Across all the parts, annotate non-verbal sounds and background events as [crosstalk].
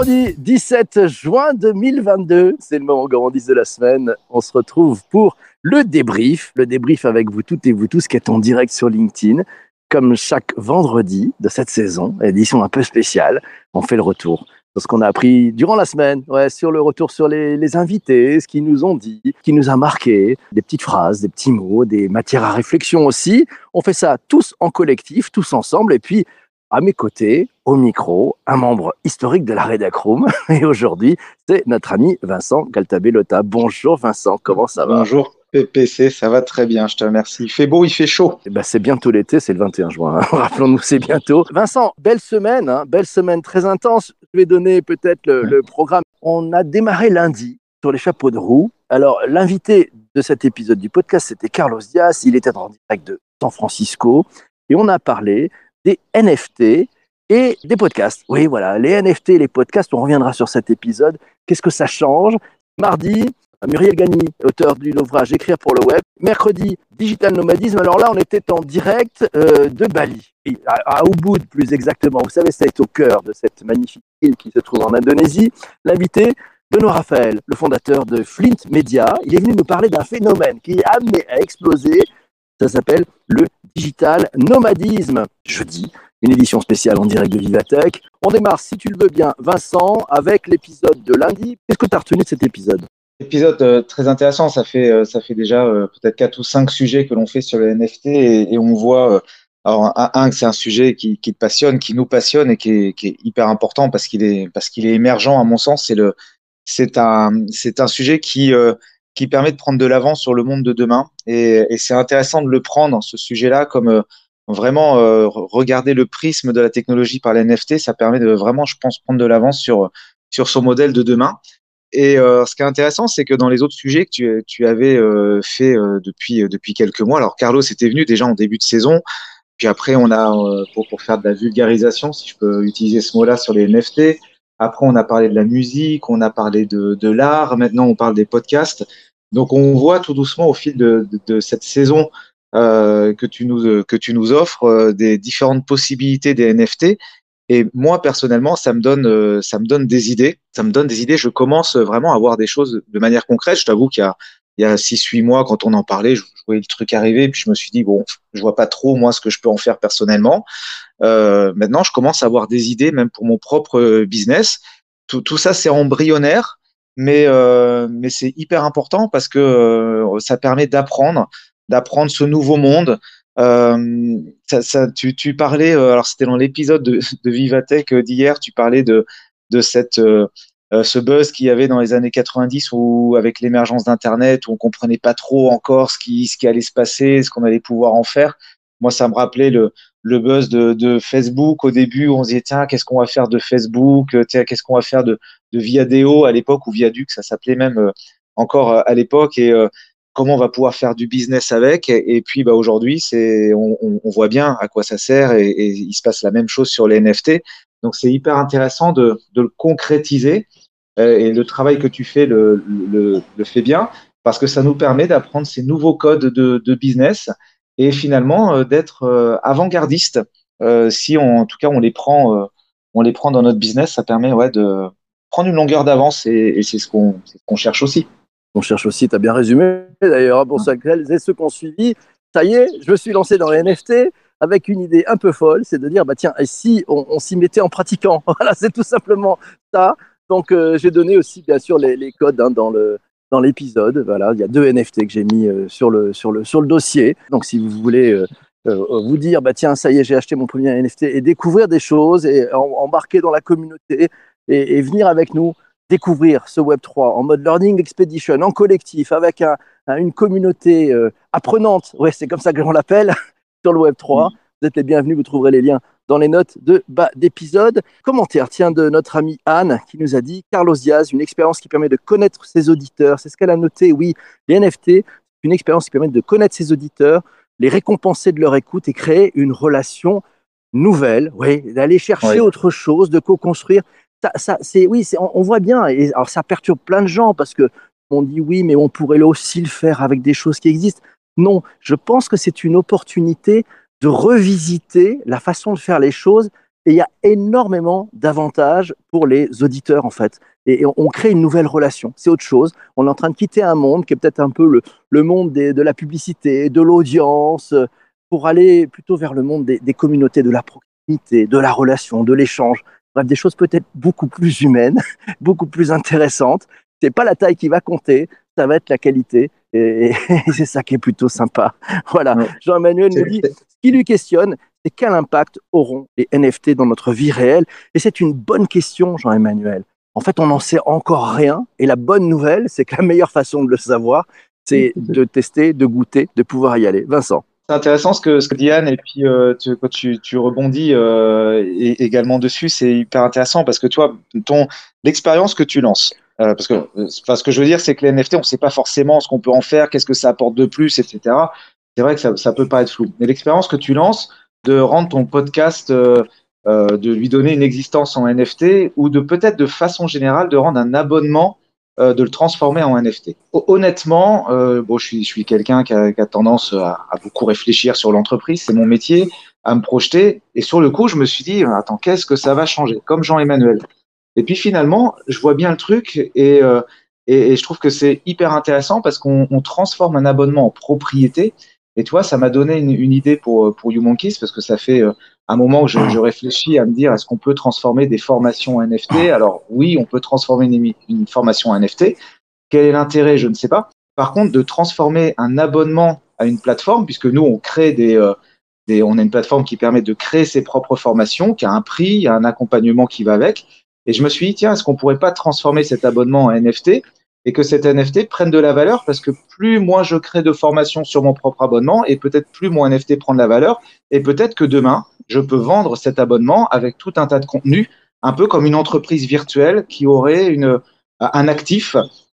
vendredi 17 juin 2022. C'est le moment gourmandise de la semaine. On se retrouve pour le débrief. Le débrief avec vous toutes et vous tous qui êtes en direct sur LinkedIn. Comme chaque vendredi de cette saison, édition un peu spéciale, on fait le retour sur ce qu'on a appris durant la semaine, sur le retour sur les, les invités, ce qu'ils nous ont dit, ce qui nous a marqué, des petites phrases, des petits mots, des matières à réflexion aussi. On fait ça tous en collectif, tous ensemble, et puis à mes côtés, au micro, un membre historique de la Redacroom. [laughs] Et aujourd'hui, c'est notre ami Vincent Caltabellota. Bonjour Vincent, comment ça va? Bonjour PPC, ça va très bien, je te remercie. Il fait beau, il fait chaud. Eh ben, c'est bientôt l'été, c'est le 21 juin. Hein. [laughs] Rappelons-nous, c'est bientôt. Vincent, belle semaine, hein, belle semaine très intense. Je vais donner peut-être le, le programme. On a démarré lundi sur les chapeaux de roue. Alors, l'invité de cet épisode du podcast, c'était Carlos Diaz. Il était en direct de San Francisco. Et on a parlé des NFT et des podcasts. Oui, voilà, les NFT et les podcasts, on reviendra sur cet épisode. Qu'est-ce que ça change? Mardi, Muriel Gagny, auteur de l'ouvrage Écrire pour le web. Mercredi, Digital Nomadisme. Alors là, on était en direct euh, de Bali, à, à plus exactement. Vous savez, c'est au cœur de cette magnifique île qui se trouve en Indonésie. L'invité, Benoît Raphaël, le fondateur de Flint Media, il est venu nous parler d'un phénomène qui est amené à exploser. Ça s'appelle le digital nomadisme. Jeudi, une édition spéciale en direct de Vivatech. On démarre, si tu le veux bien, Vincent, avec l'épisode de lundi. Qu'est-ce que tu as retenu de cet épisode? Épisode euh, très intéressant, ça fait, euh, ça fait déjà euh, peut-être quatre ou cinq sujets que l'on fait sur le NFT et, on voit, alors un, un, c'est un sujet qui, te passionne, qui nous passionne et qui est, qui est hyper important parce qu'il est, parce qu'il est émergent à mon sens. C'est le, c'est un, c'est un sujet qui, qui permet de prendre de l'avance sur le monde de demain. Et, c'est intéressant de le prendre ce sujet-là comme euh, vraiment euh, regarder le prisme de la technologie par les NFT, ça permet de vraiment, je pense, prendre de l'avance sur sur son modèle de demain. Et euh, ce qui est intéressant, c'est que dans les autres sujets que tu, tu avais fait depuis, depuis quelques mois, alors Carlos était venu déjà en début de saison, puis après on a, pour, pour faire de la vulgarisation, si je peux utiliser ce mot-là, sur les NFT, après on a parlé de la musique, on a parlé de, de l'art, maintenant on parle des podcasts. Donc on voit tout doucement au fil de, de, de cette saison euh, que, tu nous, que tu nous offres euh, des différentes possibilités des NFT et moi, personnellement, ça me donne, euh, ça me donne des idées. Ça me donne des idées. Je commence vraiment à voir des choses de manière concrète. Je t'avoue qu'il y a, il y a six, huit mois, quand on en parlait, je, voyais le truc arriver, puis je me suis dit bon, je vois pas trop moi ce que je peux en faire personnellement. Euh, maintenant, je commence à avoir des idées, même pour mon propre business. Tout, ça, c'est embryonnaire, mais euh, mais c'est hyper important parce que euh, ça permet d'apprendre, d'apprendre ce nouveau monde, euh, tu, parlais, euh, alors c'était dans l'épisode de, Vivatech euh, d'hier, tu parlais de cette, euh, ce buzz qu'il y avait dans les années 90 où, avec l'émergence d'Internet, où on comprenait pas trop encore ce qui, ce qui allait se passer, ce qu'on allait pouvoir en faire. Moi, ça me rappelait le, le buzz de, de Facebook au début où on se disait, tiens, qu'est-ce qu'on va faire de Facebook, tiens, qu'est-ce qu'on va faire de, de Viadeo à l'époque ou Viaduc, ça s'appelait même encore à l'époque. Et comment on va pouvoir faire du business avec. Et, puis bah, aujourd'hui, c'est on, voit bien à quoi ça sert et, il se passe la même chose sur les NFT. Donc c'est hyper intéressant de, le concrétiser euh, et le travail que tu fais le, le, fait bien parce que ça nous permet d'apprendre ces nouveaux codes de, business et finalement euh, d'être euh, avant-gardiste. Si en tout cas on les prend, on les prend dans notre business, ça permet ouais, de prendre une longueur d'avance et, c'est ce qu'on qu cherche aussi. On cherche aussi, tu as bien résumé d'ailleurs, pour ceux qui ont suivi. Ça y est, je me suis lancé dans les NFT avec une idée un peu folle, c'est de dire, bah tiens, et si on, on s'y mettait en pratiquant [laughs] Voilà, c'est tout simplement ça. Donc, euh, j'ai donné aussi, bien sûr, les, les codes hein, dans le dans l'épisode. Voilà, il y a deux NFT que j'ai mis euh, sur, le, sur, le, sur le dossier. Donc, si vous voulez euh, euh vous dire, bah tiens, ça y est, j'ai acheté mon premier NFT et découvrir des choses et embarquer dans la communauté et, et venir avec nous découvrir ce Web3 en mode Learning Expedition, en collectif, avec un, un, une communauté euh, apprenante, ouais, c'est comme ça que l'on l'appelle, [laughs] sur le Web3. Mmh. Vous êtes les bienvenus, vous trouverez les liens dans les notes de bas d'épisode. Commentaire, tiens, de notre amie Anne qui nous a dit Carlos Diaz, une expérience qui permet de connaître ses auditeurs. C'est ce qu'elle a noté, oui, les NFT, une expérience qui permet de connaître ses auditeurs, les récompenser de leur écoute et créer une relation nouvelle, oui, d'aller chercher oui. autre chose, de co-construire ça, c'est oui, on, voit bien. Et alors ça perturbe plein de gens parce que on dit oui, mais on pourrait aussi le faire avec des choses qui existent. Non, je pense que c'est une opportunité de revisiter la façon de faire les choses Et il y a énormément d'avantages pour les auditeurs, en fait. Et, on, crée une nouvelle relation. C'est autre chose. On est en train de quitter un monde qui est peut-être un peu le, monde de la publicité, de l'audience, pour aller plutôt vers le monde des communautés, de la proximité, de la relation, de l'échange. Bref, des choses peut-être beaucoup plus humaines, [laughs] beaucoup plus intéressantes. C'est pas la taille qui va compter, ça va être la qualité. Et, [laughs] c'est ça qui est plutôt sympa. Voilà. Jean-Emmanuel nous dit, ce qui lui questionne, c'est quel impact auront les NFT dans notre vie réelle? Et c'est une bonne question, Jean-Emmanuel. En fait, on n'en sait encore rien. Et la bonne nouvelle, c'est que la meilleure façon de le savoir, c'est de tester, de goûter, de pouvoir y aller. Vincent. C'est intéressant ce que, ce que Diane, et puis euh, tu, quand tu, tu rebondis euh, également dessus, c'est hyper intéressant parce que toi, ton l'expérience que tu lances, euh, parce que enfin, ce que je veux dire, c'est que les NFT, on ne sait pas forcément ce qu'on peut en faire, qu'est-ce que ça apporte de plus, etc. C'est vrai que ça, ça peut pas être flou. Mais l'expérience que tu lances de rendre ton podcast, de lui donner une existence en NFT, ou de peut-être de façon générale de rendre un abonnement euh, de le transformer en NFT. Honnêtement, euh, bon, je suis, quelqu'un qui a, tendance à, beaucoup réfléchir sur l'entreprise, c'est mon métier, à me projeter. Et sur le coup, je me suis dit, attends, qu'est-ce que ça va changer Comme Jean-Emmanuel? Et puis finalement, je vois bien le truc et, euh, et, et je trouve que c'est hyper intéressant parce qu'on transforme un abonnement en propriété. Et tu vois, ça m'a donné une, une, idée pour, pour YouMonkeys parce que ça fait un moment où je, réfléchis à me dire est-ce qu'on peut transformer des formations NFT Alors oui, on peut transformer une, une formation NFT. Quel est l'intérêt? Je ne sais pas. Par contre, de transformer un abonnement à une plateforme, puisque nous on crée des, euh, des, on a une plateforme qui permet de créer ses propres formations, qui a un prix, il y a un accompagnement qui va avec. Et je me suis dit tiens, est-ce qu'on pourrait pas transformer cet abonnement en NFT et que cet NFT prenne de la valeur? Parce que plus moi je crée de formations sur mon propre abonnement et peut-être plus mon NFT prend de la valeur et peut-être que demain je peux vendre cet abonnement avec tout un tas de contenus, un peu comme une entreprise virtuelle qui aurait une, un actif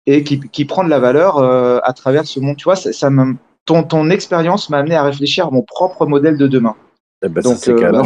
et qui, qui prend de la valeur euh, à travers ce monde. Tu vois, ça, ça me, ton, ton expérience m'a amené à réfléchir à mon propre modèle de demain. Eh ben, Donc, [laughs] ça, euh,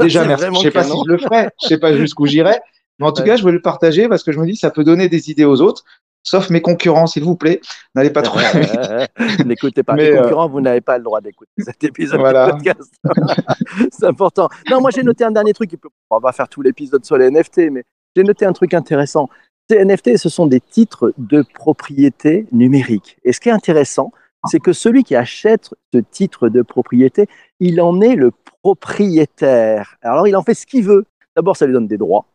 déjà, merci. Je sais pas si je le ferai, je sais pas jusqu'où j'irai, mais en tout ouais. cas, je veux le partager parce que je me dis ça peut donner des idées aux autres. Sauf mes concurrents, s'il vous plaît, n'allez pas [laughs] trop. [laughs] N'écoutez pas. Mais les concurrents, euh... vous n'avez pas le droit d'écouter cet épisode voilà. de podcast. [laughs] C'est important. Non, moi j'ai noté un dernier truc. On va faire tout l'épisode sur les NFT, mais j'ai noté un truc intéressant. Ces NFT, ce sont des titres de propriété numérique. Et ce qui est intéressant, c'est que celui qui achète ce titre de propriété, il en est le propriétaire. Alors il en fait ce qu'il veut. D'abord, ça lui donne des droits.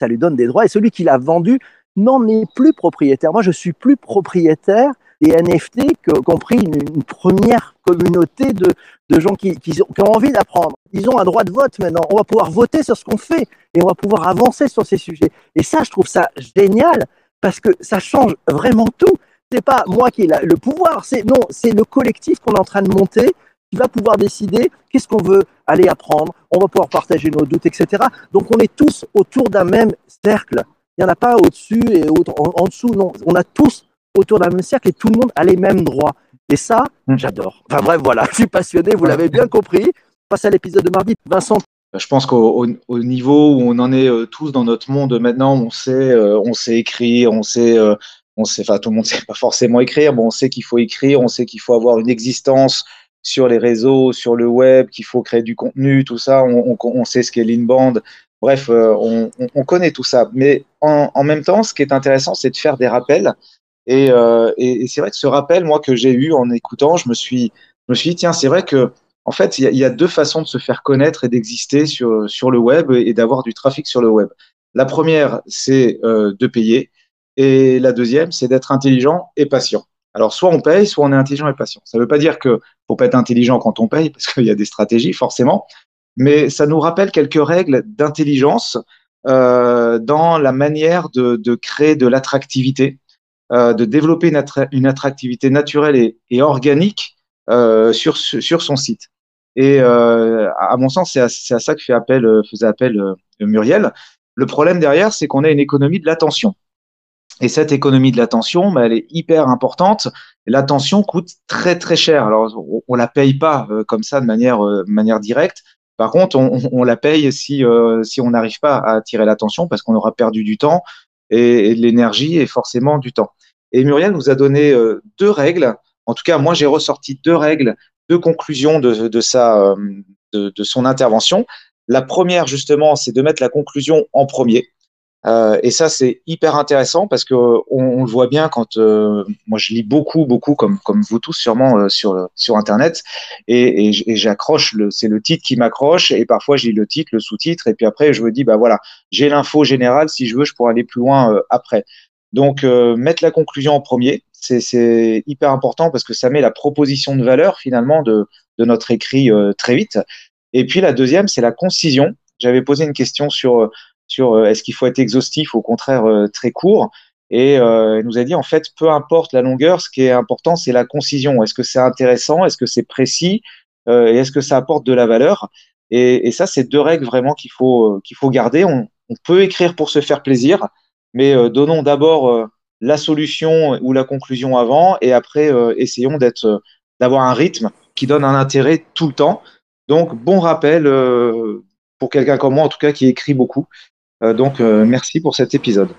Ça lui donne des droits. Et celui qui l'a vendu n'en est plus propriétaire. Moi, je suis plus propriétaire des NFT qu'ont pris une, première communauté de, de gens qui, qui, ont, envie d'apprendre. Ils ont un droit de vote maintenant. On va pouvoir voter sur ce qu'on fait et on va pouvoir avancer sur ces sujets. Et ça, je trouve ça génial parce que ça change vraiment tout. C'est pas moi qui ai le pouvoir, c'est non, c'est le collectif qu'on est en train de monter qui va pouvoir décider qu'est-ce qu'on veut aller apprendre. On va pouvoir partager nos doutes, etc. Donc, on est tous autour d'un même cercle. Il n'y en a pas au-dessus et au en, en, dessous, non. On a tous autour d'un même cercle et tout le monde a les mêmes droits. Et ça, mmh. j'adore. Enfin bref, voilà, [laughs] je suis passionné, vous l'avez bien compris. Passe à l'épisode de mardi. Vincent. Je pense qu'au au, niveau où on en est euh, tous dans notre monde maintenant, on sait, euh, on sait écrire, on sait, euh, on sait, enfin tout le monde [laughs] sait pas forcément écrire, mais on sait qu'il faut écrire, on sait qu'il faut avoir une existence sur les réseaux, sur le web, qu'il faut créer du contenu, tout ça. On, on, on sait ce qu'est l'inbound. Bref, euh, on, on, connaît tout ça. Mais en, même temps, ce qui est intéressant, c'est de faire des rappels. Et, euh, et, c'est vrai que ce rappel, moi, que j'ai eu en écoutant, je me suis, dit, tiens, c'est vrai que, en fait, il y, a deux façons de se faire connaître et d'exister sur, sur le web et d'avoir du trafic sur le web. La première, c'est euh, de payer. Et la deuxième, c'est d'être intelligent et patient. Alors, soit on paye, soit on est intelligent et patient. Ça ne veut pas dire que faut pas être intelligent quand on paye, parce qu'il y a des stratégies, forcément mais ça nous rappelle quelques règles d'intelligence euh, dans la manière de, créer de l'attractivité, euh, de développer une, attra une, attractivité naturelle et, organique euh, sur, sur son site. Et à mon sens, c'est à, ça que faisait appel Muriel. Le problème derrière, c'est qu'on a une économie de l'attention. Et cette économie de l'attention, bah, elle est hyper importante. L'attention coûte très très cher. Alors, on, on la paye pas comme ça de manière, manière directe, par contre, on, la paye si, euh, si on n'arrive pas à attirer l'attention parce qu'on aura perdu du temps et, et de l'énergie et forcément du temps. Et Muriel nous a donné euh, deux règles. En tout cas, moi, j'ai ressorti deux règles, deux conclusions de, de, sa, euh, de, de son intervention. La première, justement, c'est de mettre la conclusion en premier. Euh, et ça, c'est hyper intéressant parce que on, le voit bien quand euh, moi je lis beaucoup, beaucoup comme comme vous tous sûrement euh, sur sur internet et, et, j'accroche. C'est le titre qui m'accroche et parfois j'ai le titre, le sous-titre et puis après je me dis bah voilà, j'ai l'info générale. Si je veux, je pourrais aller plus loin après. Donc mettre la conclusion en premier, c'est hyper important parce que ça met la proposition de valeur finalement de de notre écrit très vite. Et puis la deuxième, c'est la concision. J'avais posé une question sur sur euh, est-ce qu'il faut être exhaustif ou au contraire euh, très court. Et euh, il nous a dit en fait, peu importe la longueur, ce qui est important, c'est la concision. Est-ce que c'est intéressant? Est-ce que c'est précis? Et est-ce que ça apporte de la valeur? Et, ça, c'est deux règles vraiment qu'il faut qu'il faut garder. On, on, peut écrire pour se faire plaisir, mais donnons d'abord la solution ou la conclusion avant, et après essayons d'être d'avoir un rythme qui donne un intérêt tout le temps. Donc bon rappel pour quelqu'un comme moi en tout cas qui écrit beaucoup. Euh, donc, euh, merci pour cet épisode.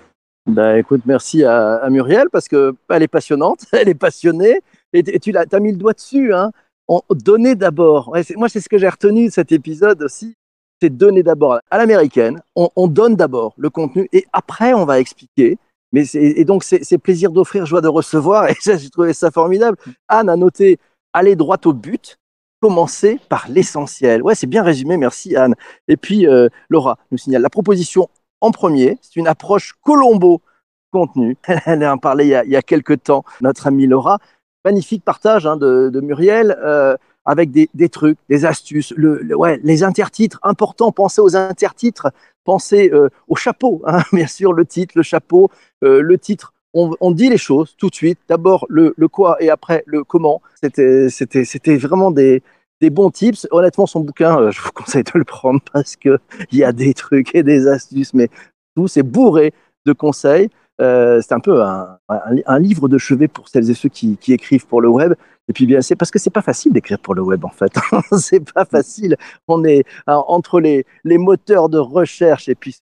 Ben, écoute, merci à, Muriel parce que elle est passionnante, [laughs] elle est passionnée et, tu as, mis le doigt dessus. Hein. On, donner d'abord. moi, c'est ce que j'ai retenu de cet épisode aussi. C'est donner d'abord à l'américaine. On, donne d'abord le contenu et après on va expliquer. Mais et donc c'est plaisir d'offrir, joie de recevoir. [laughs] Et j'ai trouvé ça formidable. Anne a noté aller droit au but commencer par l'essentiel. Ouais, c'est bien résumé, merci Anne. Et puis, euh, Laura nous signale la proposition en premier, c'est une approche Colombo contenu. [laughs] Elle en parlait il y, a, il quelques temps, notre amie Laura. Magnifique partage hein, de, Muriel euh, avec des, trucs, des astuces. Les intertitres, important, pensez aux intertitres, pensez euh, au chapeau, hein, [laughs] bien sûr, le titre, le chapeau, le titre on, dit les choses tout de suite. D'abord le, quoi et après le comment. C'était, vraiment des, bons tips. Honnêtement, son bouquin, euh, je vous [laughs] conseille de le prendre parce que il y a des trucs et des astuces, mais tout c'est bourré de conseils. Euh, c'est un peu un, livre de chevet pour celles et ceux qui, écrivent pour le web. Et puis bien, c'est parce que c'est pas facile d'écrire pour le web en fait. [laughs] c'est pas facile. On est entre les, les moteurs de recherche et puis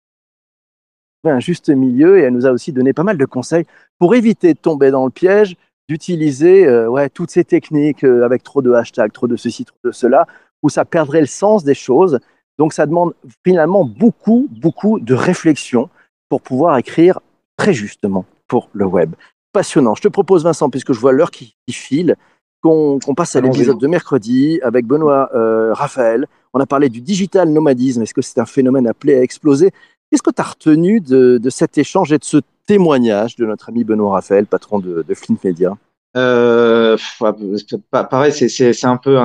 un juste milieu et elle nous a aussi donné pas mal de conseils pour éviter de tomber dans le piège d'utiliser euh, ouais, toutes ces techniques euh, avec trop de hashtags, trop de ceci, trop de cela, où ça perdrait le sens des choses. Donc ça demande finalement beaucoup, beaucoup de réflexion pour pouvoir écrire très justement pour le web. Passionnant. Je te propose, Vincent, puisque je vois l'heure qui, file, qu'on passe à l'épisode de mercredi avec Benoît euh, Raphaël. On a parlé du digital nomadisme. Est-ce que c'est un phénomène appelé à exploser Qu'est-ce que tu as retenu de, cet échange et de ce témoignage de notre ami Benoît Raphaël, patron de, Flint Media? Euh, Pareil, c'est un peu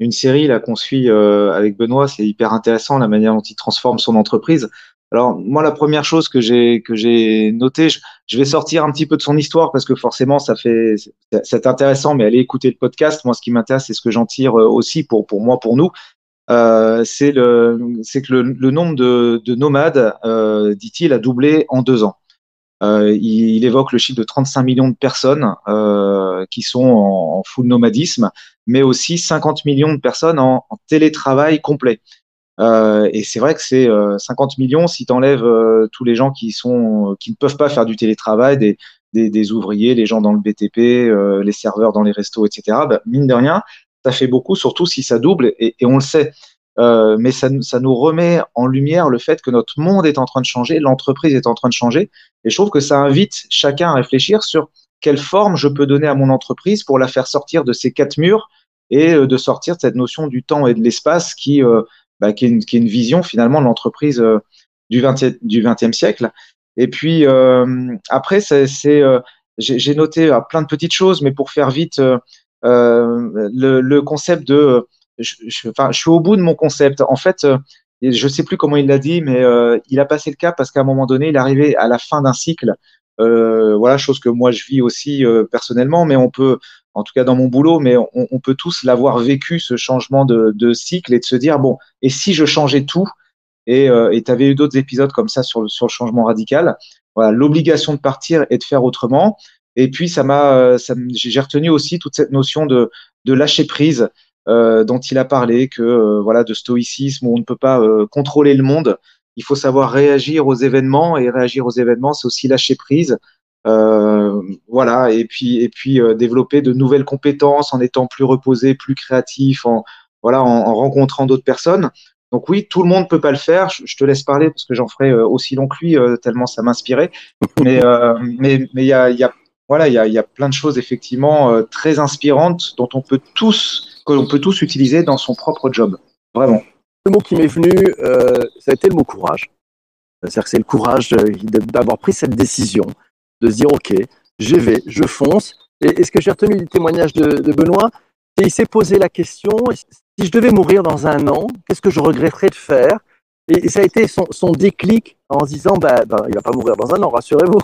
une série qu'on suit euh, avec Benoît. C'est hyper intéressant la manière dont il transforme son entreprise. Alors moi, la première chose que j'ai que j'ai noté, je, vais sortir un petit peu de son histoire parce que forcément, ça fait c'est intéressant. Mais allez écouter le podcast. Moi, ce qui m'intéresse, c'est ce que j'en tire euh, aussi pour moi, pour nous. Euh, c'est que le, nombre de, de nomades, euh, dit-il, a doublé en deux ans. Euh, il, évoque le chiffre de 35 millions de personnes qui sont en, en, full nomadisme, mais aussi 50 millions de personnes en, télétravail complet. Et c'est vrai que c'est 50 millions si tu enlèves tous les gens qui ne peuvent pas faire du télétravail, des ouvriers, les gens dans le BTP, les serveurs dans les restos, etc. Bah, mine de rien, ça fait beaucoup, surtout si ça double, et, on le sait. Euh, mais ça, nous remet en lumière le fait que notre monde est en train de changer, l'entreprise est en train de changer, et je trouve que ça invite chacun à réfléchir sur quelle forme je peux donner à mon entreprise pour la faire sortir de ces quatre murs et euh, de sortir de cette notion du temps et de l'espace qui, euh, bah, qui, est une, vision finalement de l'entreprise du 20 du 20e siècle. Et puis après, c'est, j'ai noté plein de petites choses, mais pour faire vite, le, le, concept de, je, je, suis au bout de mon concept. En fait, euh, je sais plus comment il l'a dit, mais euh, il a passé le cap parce qu'à un moment donné, il arrivé à la fin d'un cycle. Euh, voilà, chose que moi je vis aussi euh, personnellement, mais on peut, en tout cas dans mon boulot, mais on, peut tous l'avoir vécu ce changement de, de, cycle et de se dire bon, et si je changeais tout? Et tu avais eu d'autres épisodes comme ça sur le, sur le changement radical. Voilà, l'obligation de partir et de faire autrement. Et puis ça m'a, euh, j'ai retenu aussi toute cette notion de, lâcher prise euh, dont il a parlé, que euh, voilà de stoïcisme où on ne peut pas euh, contrôler le monde. Il faut savoir réagir aux événements et réagir aux événements, c'est aussi lâcher prise. voilà et puis et puis développer de nouvelles compétences en étant plus reposé, plus créatif, en voilà en, en rencontrant d'autres personnes. Donc oui, tout le monde peut pas le faire. Je, te laisse parler parce que j'en ferai aussi long que lui, tellement ça m'inspirait. Mais mais mais il y a, y a voilà, il y a, plein de choses effectivement très inspirantes dont on peut tous que l'on peut tous utiliser dans son propre job. Vraiment. Le mot qui m'est venu, ça a été le mot courage. C'est-à-dire que c'est le courage d'avoir pris cette décision, de se dire ok, j'y vais, je fonce. Et, ce que j'ai retenu du témoignage de, Benoît, c'est qu'il s'est posé la question si je devais mourir dans un an, qu'est-ce que je regretterais de faire? Et, ça a été son, son, déclic en se disant bah, bah, il va pas mourir dans un an, rassurez-vous.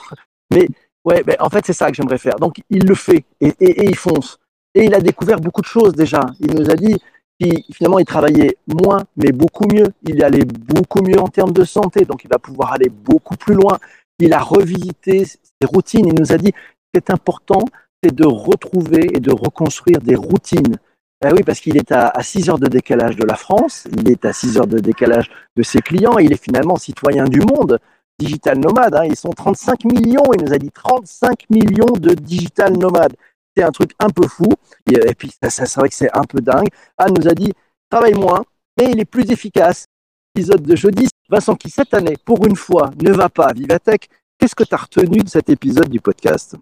Mais ouais, ben, en fait, c'est ça que j'aimerais faire. Donc, il le fait et, et, il fonce. Et il a découvert beaucoup de choses déjà. Il nous a dit qu'il finalement, il travaillait moins, mais beaucoup mieux. Il allait beaucoup mieux en termes de santé, donc il va pouvoir aller beaucoup plus loin. Il a revisité ses routines. Il nous a dit ce qui important, c'est de retrouver et de reconstruire des routines. Ben oui, parce qu'il est à, à 6 heures de décalage de la France, il est à 6 heures de décalage de ses clients, il est finalement citoyen du monde, digital nomade. Hein. Ils sont 35 millions, il nous a dit 35 millions de digital nomades. C'est un truc un peu fou, et, et puis ça, ça c'est vrai que c'est un peu dingue. Anne nous a dit, travaille moins, mais il est plus efficace. Épisode de jeudi, Vincent qui cette année, pour une fois, ne va pas à Vivatech. Qu'est-ce que tu as retenu de cet épisode du podcast?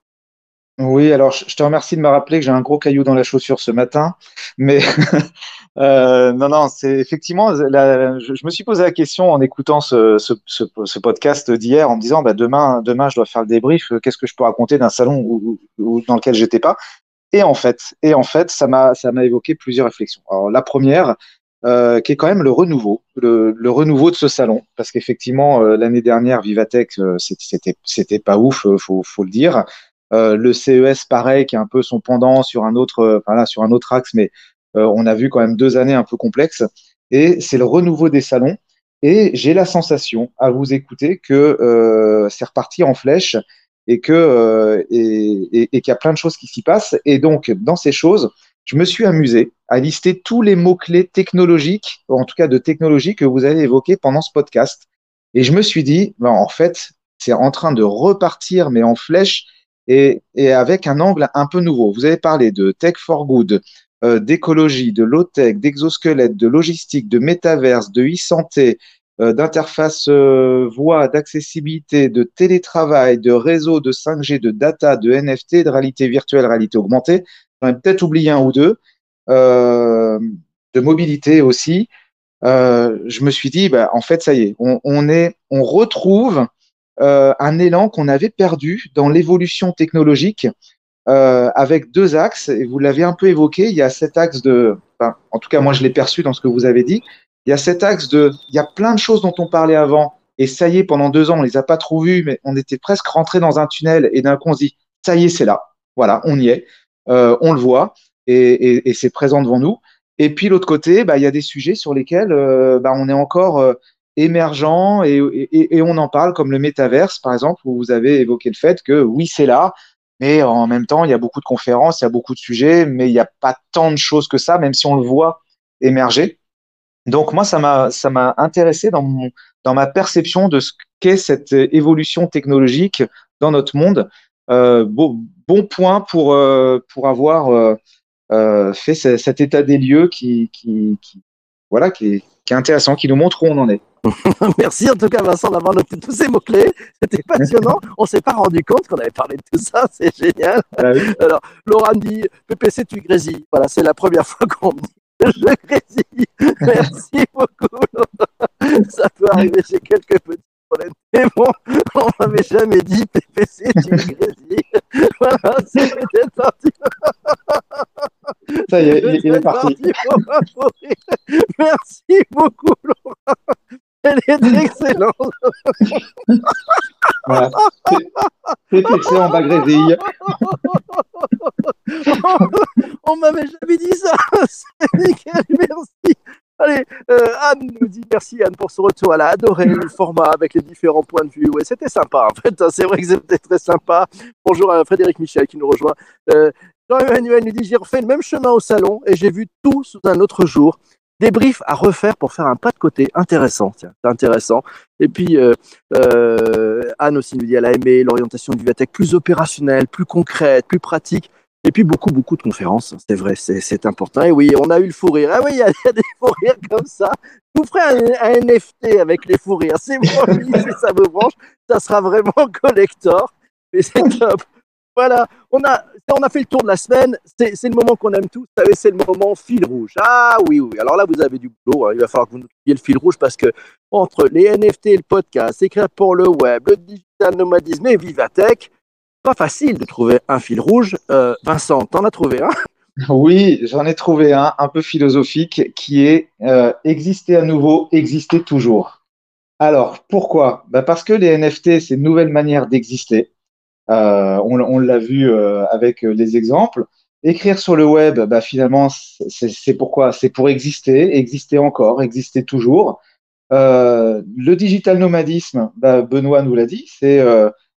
Oui, alors je te remercie de me rappeler que j'ai un gros caillou dans la chaussure ce matin, mais [laughs] euh, non, non, c'est effectivement, je, me suis posé la question en écoutant ce, podcast d'hier en me disant, bah, demain, demain, je dois faire le débrief. Qu'est-ce que je peux raconter d'un salon où, dans lequel j'étais pas? Et en fait, et en fait, ça m'a, évoqué plusieurs réflexions. Alors la première, euh, qui est quand même le renouveau, le, renouveau de ce salon, parce qu'effectivement, euh, l'année dernière, Vivatech, euh, c'était, c'était pas ouf, faut, faut le dire. Euh, le CES, pareil, qui est un peu son pendant sur un autre, euh, enfin là, sur un autre axe, mais euh, on a vu quand même deux années un peu complexes. Et c'est le renouveau des salons. Et j'ai la sensation, à vous écouter, que c'est reparti en flèche et que et, qu'il y a plein de choses qui s'y passent. Et donc, dans ces choses, je me suis amusé à lister tous les mots-clés technologiques, en tout cas de technologie que vous avez évoqués pendant ce podcast. Et je me suis dit, ben, en fait, c'est en train de repartir, mais en flèche, et, avec un angle un peu nouveau. Vous avez parlé de tech for good, euh, d'écologie, de low-tech, d'exosquelette, de logistique, de métaverse, de e-santé, euh, d'interface euh, voix, d'accessibilité, de télétravail, de réseau, de 5G, de data, de NFT, de réalité virtuelle, réalité augmentée. J'en ai peut-être oublié un ou deux. de mobilité aussi. je me suis dit, bah, en fait, ça y est, on retrouve euh, un élan qu'on avait perdu dans l'évolution technologique euh, avec deux axes. Et vous l'avez un peu évoqué. Il y a cet axe de, en tout cas moi je l'ai perçu dans ce que vous avez dit. Il y a cet axe de, il y a plein de choses dont on parlait avant. Et ça y est, pendant deux ans, on les a pas trop vues, mais on était presque rentré dans un tunnel. Et d'un coup, on se dit, ça y est, c'est là. Voilà, on y est. Euh, on le voit et, c'est présent devant nous. Et puis l'autre côté, bah, il y a des sujets sur lesquels bah, on est encore émergent et, on en parle comme le métaverse, par exemple, où vous avez évoqué le fait que oui, c'est là, mais en même temps, il y a beaucoup de conférences, il y a beaucoup de sujets, mais il n'y a pas tant de choses que ça, même si on le voit émerger. Donc moi, ça m'a intéressé dans dans ma perception de ce qu'est cette évolution technologique dans notre monde. Euh, bon, bon point pour euh, pour avoir euh, fait cet état des lieux qui qui, voilà qui qui est intéressant, qui nous montre où on en est. [laughs] Merci en tout cas Vincent d'avoir noté tous ces mots-clés. C'était [laughs] passionnant. On s'est pas rendu compte qu'on avait parlé de tout ça. [laughs] C'est génial. Ah Alors, Laura me dit PPC, tu grésilles. Voilà, c'est la première fois qu'on me dit je grésille. Merci beaucoup. Ça peut arriver chez quelques petits problèmes. Mais bon, on m'avait jamais dit PPC, tu grésilles. Voilà, c'est détendu. Ça y est, il, est parti. Merci beaucoup, Laura. Elle est excellente. voilà. C'est excellent, Bagrésille. [laughs] On m'avait jamais dit ça. C'est nickel, merci. Allez, euh, Anne nous dit merci Anne pour ce retour. Elle a adoré le format avec les différents points de vue. Ouais, c'était sympa en fait. C'est vrai que c'était très sympa. Bonjour à Frédéric Michel qui nous rejoint. Euh, Jean-Emmanuel nous dit j'ai refait le même chemin au salon et j'ai vu tout sous un autre jour débrief à refaire pour faire un pas de côté intéressant. Tiens, c'est intéressant. Et puis euh, euh, Anne aussi nous dit elle a aimé l'orientation du Vivatech plus opérationnelle, plus concrète, plus pratique. Et puis beaucoup, beaucoup de conférences, c'est vrai, c'est important. Et oui, on a eu le fou rire. Ah oui, il y, a des fous rires comme ça. Je vous ferai un, NFT avec les fous rires. C'est promis, [laughs] si ça vous branche, ça sera vraiment collector. Mais c'est top. Voilà, on a, fait le tour de la semaine. C'est le moment qu'on aime tous. C'est le moment fil rouge. Ah oui, oui. Alors là, vous avez du boulot. Hein. Il va falloir que vous nous le fil rouge parce que entre les NFT et le podcast, écrire pour le web, le digital nomadisme et Vivatech, pas facile de trouver un fil rouge. Euh, Vincent, t'en as trouvé un? [laughs] Oui, j'en ai trouvé un un peu philosophique qui est euh, exister à nouveau, exister toujours. Alors, pourquoi? Bah Parce que les NFT, c'est une nouvelle manière d'exister. Euh, on, l'a vu euh, avec les exemples. Écrire sur le web, bah, finalement, c'est pourquoi? C'est pour exister, exister encore, exister toujours. Euh, le digital nomadisme, bah, Benoît nous l'a dit, c'est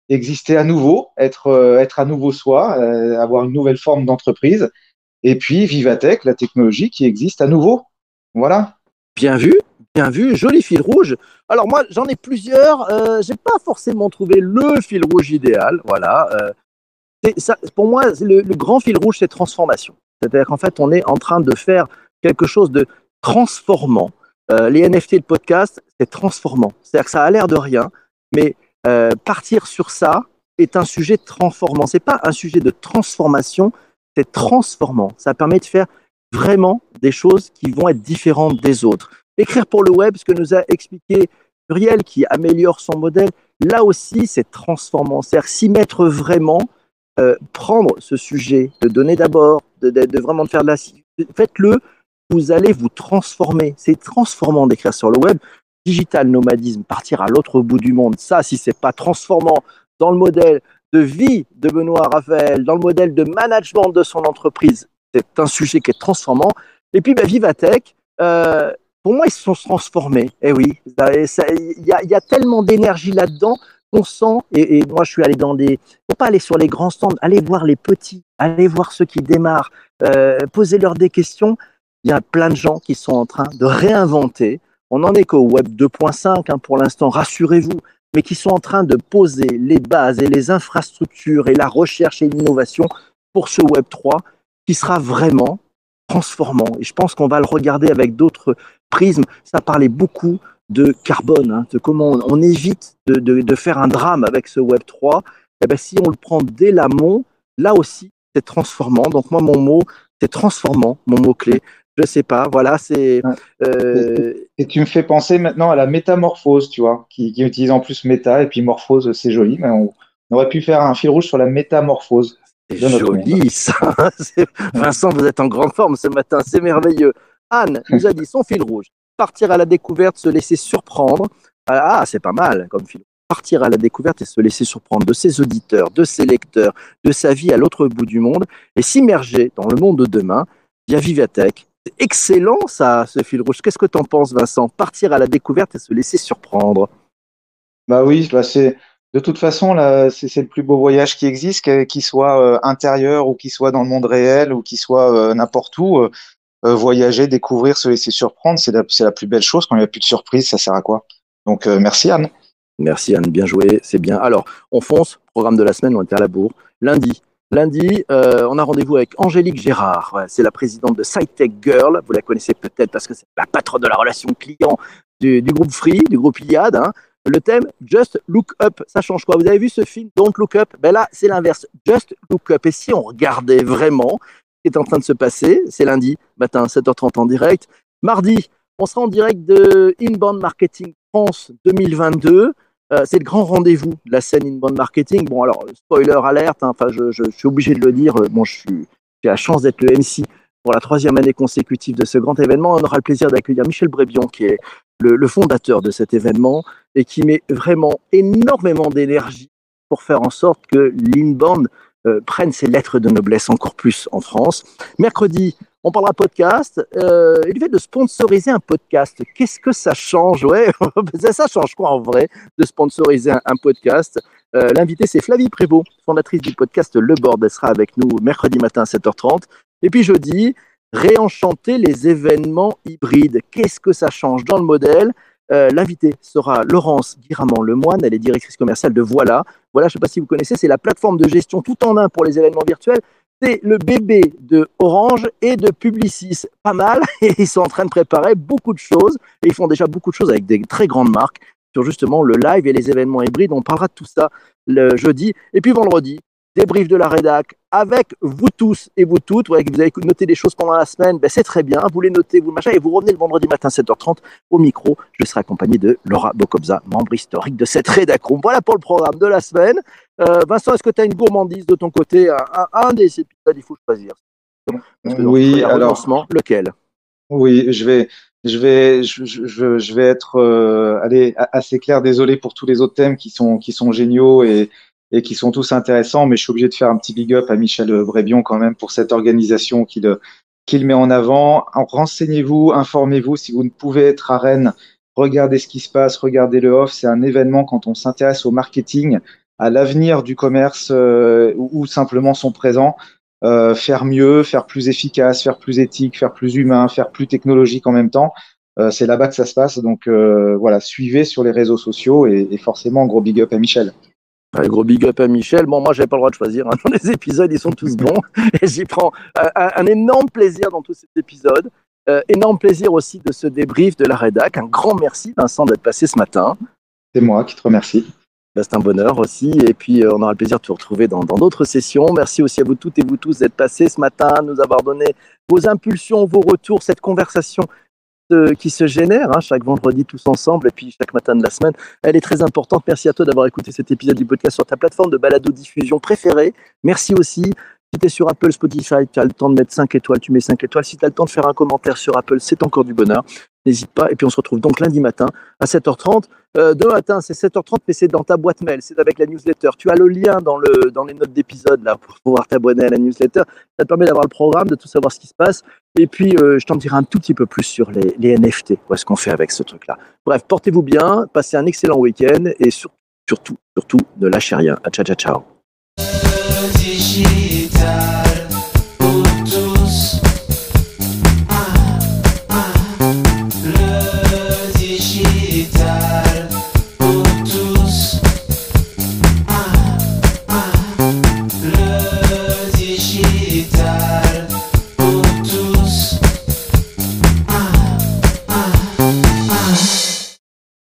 exister à nouveau, être, être à nouveau soi, avoir une nouvelle forme d'entreprise. Et puis Vivatech, la technologie qui existe à nouveau. Voilà. Bien vu, bien vu, joli fil rouge. Alors moi, j'en ai plusieurs. Euh, j'ai pas forcément trouvé le fil rouge idéal. Voilà. Euh, pour moi, le, grand fil rouge, c'est transformation. C'est-à-dire qu'en fait, on est en train de faire quelque chose de transformant. Euh, les NFT, le podcast, c'est transformant. C'est-à-dire que ça a l'air de rien, mais euh, partir sur ça est un sujet transformant. C'est pas un sujet de transformation, c'est transformant. Ça permet de faire vraiment des choses qui vont être différentes des autres. Écrire pour le web, ce que nous a expliqué Muriel, qui améliore son modèle, là aussi, c'est transformant. C'est-à-dire s'y mettre vraiment, euh, prendre ce sujet, de donner d'abord, de, vraiment de faire de la... Faites-le, vous allez vous transformer. C'est transformant d'écrire sur le web. Digital nomadisme, partir à l'autre bout du monde, ça, si c'est pas transformant dans le modèle de vie de Benoît Raphaël, dans le modèle de management de son entreprise, c'est un sujet qui est transformant. Et puis, bah, Vivatech, euh, pour moi, ils se sont transformés. Eh oui, il y, a tellement d'énergie là-dedans qu'on sent. Et, moi, je suis allé dans des. Faut pas aller sur les grands stands, allez voir les petits, allez voir ceux qui démarrent, euh, posez-leur des questions. Il y a plein de gens qui sont en train de réinventer. On n'en est qu'au Web 2.5 hein, pour l'instant, rassurez-vous, mais qui sont en train de poser les bases et les infrastructures et la recherche et l'innovation pour ce Web 3 qui sera vraiment transformant. Et je pense qu'on va le regarder avec d'autres prismes. Ça parlait beaucoup de carbone, hein, de comment on, évite de, faire un drame avec ce Web 3. Et ben, si on le prend dès l'amont, là aussi, c'est transformant. Donc moi, mon mot, c'est transformant, mon mot-clé. Je sais pas, voilà, c'est. Euh, et tu me fais penser maintenant à la métamorphose, tu vois, qui, utilise en plus méta et puis morphose, c'est joli, mais on, on aurait pu faire un fil rouge sur la métamorphose. C'est joli ça. [laughs] Vincent, vous êtes en grande forme ce matin, c'est merveilleux. Anne nous a dit son fil rouge. Partir à la découverte, se laisser surprendre. Ah, c'est pas mal comme fil. Partir à la découverte et se laisser surprendre de ses auditeurs, de ses lecteurs, de sa vie à l'autre bout du monde et s'immerger dans le monde de demain via Vivatech. C'est excellent ça, ce fil rouge. Qu'est-ce que tu en penses, Vincent? Partir à la découverte et se laisser surprendre. Bah oui, c'est de toute façon, c'est le plus beau voyage qui existe, qu'il soit euh, intérieur ou qu'il soit dans le monde réel ou qu'il soit euh, n'importe où. Euh, voyager, découvrir, se laisser surprendre, c'est la, plus belle chose. Quand il n'y a plus de surprise, ça sert à quoi? Donc, merci Anne. Merci Anne, bien joué, c'est bien. Alors, on fonce, programme de la semaine, on était à la bourre. Lundi, Lundi, on a rendez-vous avec Angélique Gérard. c'est la présidente de SciTech Girl. Vous la connaissez peut-être parce que c'est la patronne de la relation client du, groupe Free, du groupe Iliad. Hein. Le thème Just Look Up, ça change quoi? Vous avez vu ce film Don't Look Up? Ben là, c'est l'inverse. Just Look Up. Et si on regardait vraiment ce qui est en train de se passer, c'est lundi matin, 7h30 en direct. Mardi, on sera en direct de Inbound Marketing France 2022. Euh, c'est le grand rendez-vous de la scène Inbound Marketing. Bon, alors, spoiler alerte, hein, enfin, je, suis obligé de le dire. Bon, je suis, j'ai la chance d'être le MC pour la troisième année consécutive de ce grand événement. On aura le plaisir d'accueillir Michel Brébion, qui est le, fondateur de cet événement et qui met vraiment énormément d'énergie pour faire en sorte que l'inbound euh, prenne ses lettres de noblesse encore plus en France. Mercredi, on parlera podcast. Euh, le fait de sponsoriser un podcast, qu'est-ce que ça change? [laughs] Ouais, ça change quoi en vrai de sponsoriser un, podcast? Euh, L'invité, c'est Flavie Prévost, fondatrice du podcast Le Board. Elle sera avec nous mercredi matin à 7h30. Et puis jeudi, réenchanter les événements hybrides. Qu'est-ce que ça change dans le modèle? Euh, L'invité sera Laurence Guiramant-Lemoine, elle est directrice commerciale de Voilà. Voilà, je ne sais pas si vous connaissez, c'est la plateforme de gestion tout en un pour les événements virtuels. c'est le bébé de Orange et de Publicis. Pas mal. [laughs] Et ils sont en train de préparer beaucoup de choses. Et ils font déjà beaucoup de choses avec des très grandes marques sur justement le live et les événements hybrides. On parlera de tout ça le jeudi. Et puis vendredi, débrief de la rédac avec vous tous et vous toutes. Ouais, vous avez noté des choses pendant la semaine, ben c'est très bien. Vous les notez, vous machin, et vous revenez le vendredi matin 7h30 au micro. Je serai accompagné de Laura Bokobza, membre historique de cette rédac-room. Voilà pour le programme de la semaine. Euh, Vincent, est-ce que tu as une gourmandise de ton côté un, un, des épisodes, il faut choisir? oui, alors. Lequel? Oui, je vais. Je vais, je, je, je vais être euh, allez, assez clair. Désolé pour tous les autres thèmes qui sont, qui sont géniaux et, et qui sont tous intéressants, mais je suis obligé de faire un petit big up à Michel Brébion quand même pour cette organisation qu'il met en avant. Renseignez-vous, informez-vous. Si vous ne pouvez être à Rennes, regardez ce qui se passe, regardez le off. C'est un événement quand on s'intéresse au marketing, à l'avenir du commerce euh, ou simplement son présent. Euh, faire mieux, faire plus efficace, faire plus éthique, faire plus humain, faire plus technologique en même temps. Euh, c'est là-bas que ça se passe. Donc voilà, suivez sur les réseaux sociaux et, et forcément gros big up à Michel. Un gros big up à Michel. Bon, moi, j'ai pas le droit de choisir. Hein. [laughs] Les épisodes, ils sont tous bons. [laughs] Et j'y prends un, énorme plaisir dans tous ces épisodes. Euh, énorme plaisir aussi de ce débrief de la rédac. Un grand merci, Vincent, d'être passé ce matin. C'est moi qui te remercie. Bah, c'est un bonheur aussi. Et puis, euh, on aura le plaisir de te retrouver dans d'autres sessions. Merci aussi à vous toutes et vous tous d'être passés ce matin, nous avoir donné vos impulsions, vos retours, cette conversation qui se génère hein, chaque vendredi tous ensemble et puis chaque matin de la semaine. Elle est très importante. Merci à toi d'avoir écouté cet épisode du podcast sur ta plateforme de balado diffusion préférée. Merci aussi. Si tu es sur Apple, Spotify, tu as le temps de mettre 5 étoiles, tu mets 5 étoiles. Si tu as le temps de faire un commentaire sur Apple, c'est encore du bonheur. N'hésite pas. Et puis on se retrouve donc lundi matin à 7h30. Euh, demain matin, c'est 7h30, mais c'est dans ta boîte mail, c'est avec la newsletter. Tu as le lien dans, le, dans les notes d'épisode là pour pouvoir t'abonner à la newsletter. Ça te permet d'avoir le programme, de tout savoir ce qui se passe. Et puis, euh, je t'en dirai un tout petit peu plus sur les, NFT, ce qu'on fait avec ce truc-là? Bref, portez-vous bien, passez un excellent week-end et surtout, surtout, surtout, ne lâchez rien. Ciao, ciao, ciao. die